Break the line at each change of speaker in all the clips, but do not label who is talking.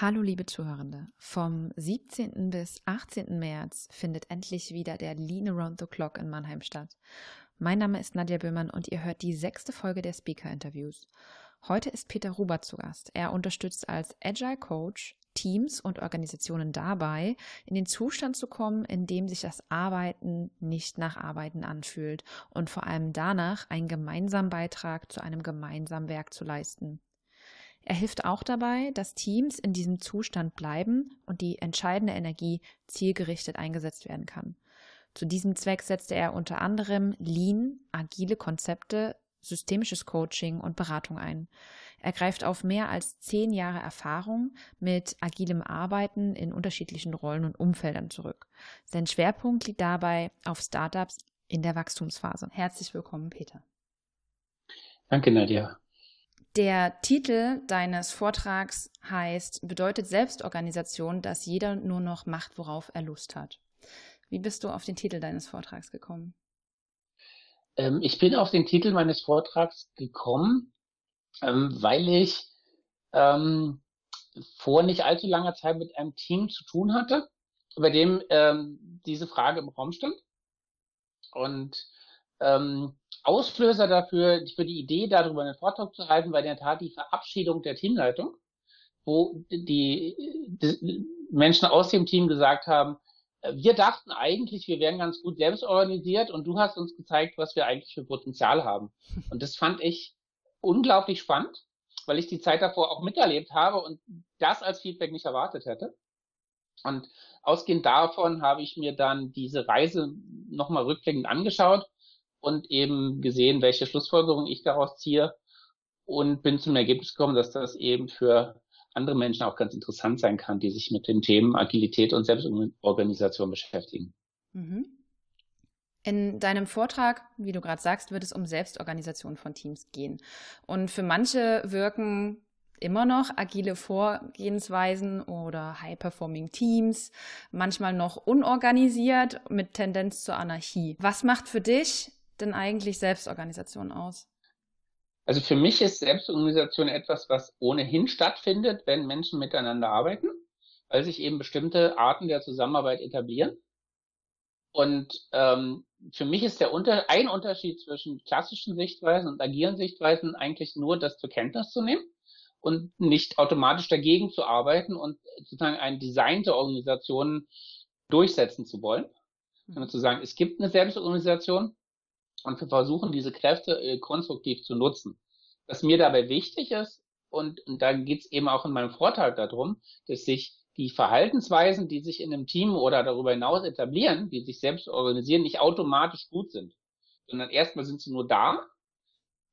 Hallo liebe Zuhörende. Vom 17. bis 18. März findet endlich wieder der Lean Around the Clock in Mannheim statt. Mein Name ist Nadja Böhmann und ihr hört die sechste Folge der Speaker-Interviews. Heute ist Peter Ruber zu Gast. Er unterstützt als Agile Coach Teams und Organisationen dabei, in den Zustand zu kommen, in dem sich das Arbeiten nicht nach Arbeiten anfühlt und vor allem danach einen gemeinsamen Beitrag zu einem gemeinsamen Werk zu leisten. Er hilft auch dabei, dass Teams in diesem Zustand bleiben und die entscheidende Energie zielgerichtet eingesetzt werden kann. Zu diesem Zweck setzte er unter anderem Lean, agile Konzepte, systemisches Coaching und Beratung ein. Er greift auf mehr als zehn Jahre Erfahrung mit agilem Arbeiten in unterschiedlichen Rollen und Umfeldern zurück. Sein Schwerpunkt liegt dabei auf Startups in der Wachstumsphase. Herzlich willkommen, Peter.
Danke, Nadja.
Der Titel deines Vortrags heißt, bedeutet Selbstorganisation, dass jeder nur noch macht, worauf er Lust hat. Wie bist du auf den Titel deines Vortrags gekommen?
Ähm, ich bin auf den Titel meines Vortrags gekommen, ähm, weil ich ähm, vor nicht allzu langer Zeit mit einem Team zu tun hatte, bei dem ähm, diese Frage im Raum stand. Und ähm, Auslöser dafür, für die Idee, darüber einen Vortrag zu halten, war in der Tat die Verabschiedung der Teamleitung, wo die, die Menschen aus dem Team gesagt haben, äh, wir dachten eigentlich, wir wären ganz gut selbst organisiert und du hast uns gezeigt, was wir eigentlich für Potenzial haben. Und das fand ich unglaublich spannend, weil ich die Zeit davor auch miterlebt habe und das als Feedback nicht erwartet hätte. Und ausgehend davon habe ich mir dann diese Reise nochmal rückblickend angeschaut und eben gesehen, welche Schlussfolgerungen ich daraus ziehe und bin zum Ergebnis gekommen, dass das eben für andere Menschen auch ganz interessant sein kann, die sich mit den Themen Agilität und Selbstorganisation beschäftigen. Mhm.
In deinem Vortrag, wie du gerade sagst, wird es um Selbstorganisation von Teams gehen. Und für manche wirken immer noch agile Vorgehensweisen oder High-Performing Teams, manchmal noch unorganisiert mit Tendenz zur Anarchie. Was macht für dich denn eigentlich Selbstorganisation aus?
Also für mich ist Selbstorganisation etwas, was ohnehin stattfindet, wenn Menschen miteinander arbeiten, weil sich eben bestimmte Arten der Zusammenarbeit etablieren. Und ähm, für mich ist der Unter ein Unterschied zwischen klassischen Sichtweisen und agilen Sichtweisen eigentlich nur, das zur Kenntnis zu nehmen und nicht automatisch dagegen zu arbeiten und sozusagen ein Design der Organisationen durchsetzen zu wollen. Sondern zu sagen, es gibt eine Selbstorganisation, und wir versuchen diese Kräfte äh, konstruktiv zu nutzen. Was mir dabei wichtig ist, und, und da geht es eben auch in meinem Vortrag darum, dass sich die Verhaltensweisen, die sich in einem Team oder darüber hinaus etablieren, die sich selbst organisieren, nicht automatisch gut sind, sondern erstmal sind sie nur da.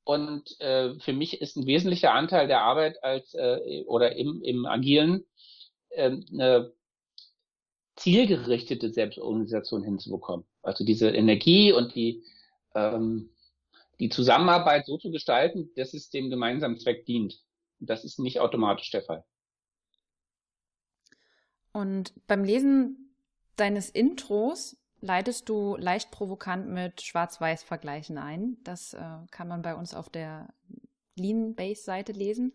Und äh, für mich ist ein wesentlicher Anteil der Arbeit als äh, oder im, im agilen äh, eine zielgerichtete Selbstorganisation hinzubekommen. Also diese Energie und die ähm, die Zusammenarbeit so zu gestalten, dass es dem gemeinsamen Zweck dient. das ist nicht automatisch der Fall.
Und beim Lesen deines Intros leitest du leicht provokant mit Schwarz-Weiß-Vergleichen ein. Das äh, kann man bei uns auf der Lean-Base-Seite lesen.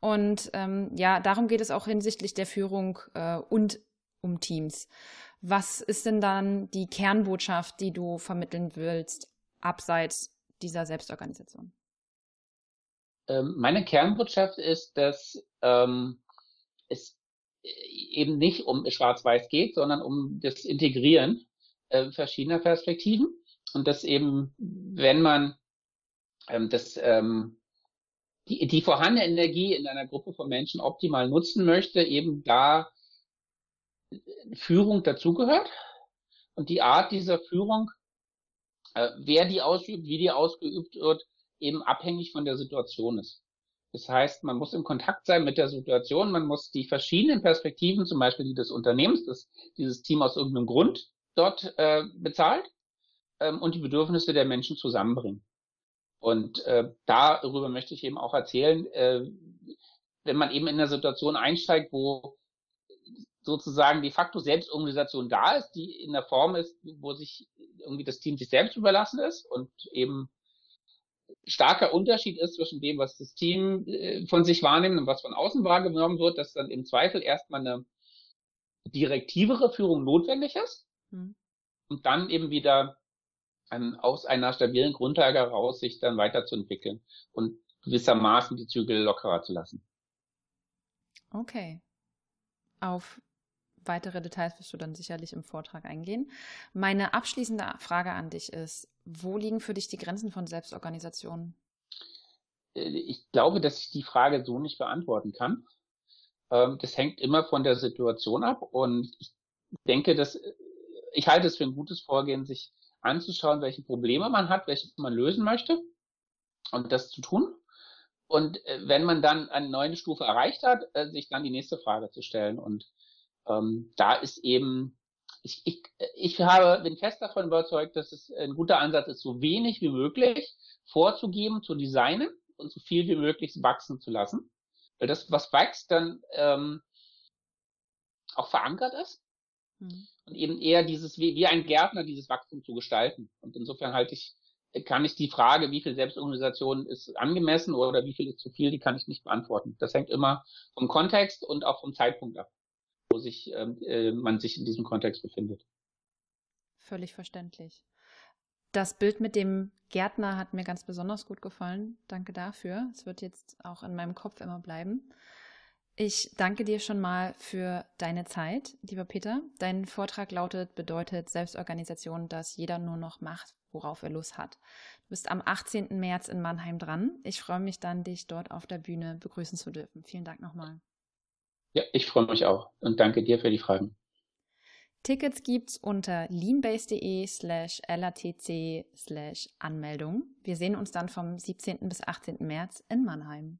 Und ähm, ja, darum geht es auch hinsichtlich der Führung äh, und um Teams. Was ist denn dann die Kernbotschaft, die du vermitteln willst abseits dieser Selbstorganisation?
Ähm, meine Kernbotschaft ist, dass ähm, es eben nicht um Schwarz-Weiß geht, sondern um das Integrieren äh, verschiedener Perspektiven und dass eben, wenn man ähm, das, ähm, die, die vorhandene Energie in einer Gruppe von Menschen optimal nutzen möchte, eben da Führung dazugehört und die Art dieser Führung äh, wer die ausübt, wie die ausgeübt wird, eben abhängig von der Situation ist. Das heißt, man muss im Kontakt sein mit der Situation, man muss die verschiedenen Perspektiven, zum Beispiel die des Unternehmens, das dieses Team aus irgendeinem Grund dort äh, bezahlt, ähm, und die Bedürfnisse der Menschen zusammenbringen. Und äh, darüber möchte ich eben auch erzählen, äh, wenn man eben in einer Situation einsteigt, wo sozusagen de facto Selbstorganisation da ist, die in der Form ist, wo sich irgendwie das Team sich selbst überlassen ist und eben starker Unterschied ist zwischen dem, was das Team äh, von sich wahrnimmt und was von außen wahrgenommen wird, dass dann im Zweifel erstmal eine direktivere Führung notwendig ist mhm. und dann eben wieder an, aus einer stabilen Grundlage heraus sich dann weiterzuentwickeln und gewissermaßen die Zügel lockerer zu lassen.
Okay. Auf weitere Details wirst du dann sicherlich im Vortrag eingehen. Meine abschließende Frage an dich ist, wo liegen für dich die Grenzen von Selbstorganisation?
Äh, ich glaube, dass ich die Frage so nicht beantworten kann. Ähm, das hängt immer von der Situation ab und ich denke, dass äh, ich halte es für ein gutes Vorgehen, sich anzuschauen, welche Probleme man hat, welche man lösen möchte und das zu tun. Und äh, wenn man dann eine neue Stufe erreicht hat, sich dann die nächste Frage zu stellen. Und ähm, da ist eben, ich, ich, ich habe, bin fest davon überzeugt, dass es ein guter Ansatz ist, so wenig wie möglich vorzugeben, zu designen und so viel wie möglich wachsen zu lassen. Weil das, was wächst, dann ähm, auch verankert ist. Mhm. Und eben eher dieses, wie, wie ein Gärtner dieses Wachstum zu gestalten. Und insofern halte ich, kann ich die Frage, wie viel Selbstorganisation ist angemessen oder wie viel ist zu viel, die kann ich nicht beantworten. Das hängt immer vom Kontext und auch vom Zeitpunkt ab sich ähm, äh, man sich in diesem Kontext befindet.
Völlig verständlich. Das Bild mit dem Gärtner hat mir ganz besonders gut gefallen. Danke dafür. Es wird jetzt auch in meinem Kopf immer bleiben. Ich danke dir schon mal für deine Zeit, lieber Peter. Dein Vortrag lautet, bedeutet Selbstorganisation, dass jeder nur noch macht, worauf er Lust hat. Du bist am 18. März in Mannheim dran. Ich freue mich dann, dich dort auf der Bühne begrüßen zu dürfen. Vielen Dank nochmal.
Ja, ich freue mich auch und danke dir für die Fragen.
Tickets gibt's unter leanbase.de slash latc slash Anmeldung. Wir sehen uns dann vom 17. bis 18. März in Mannheim.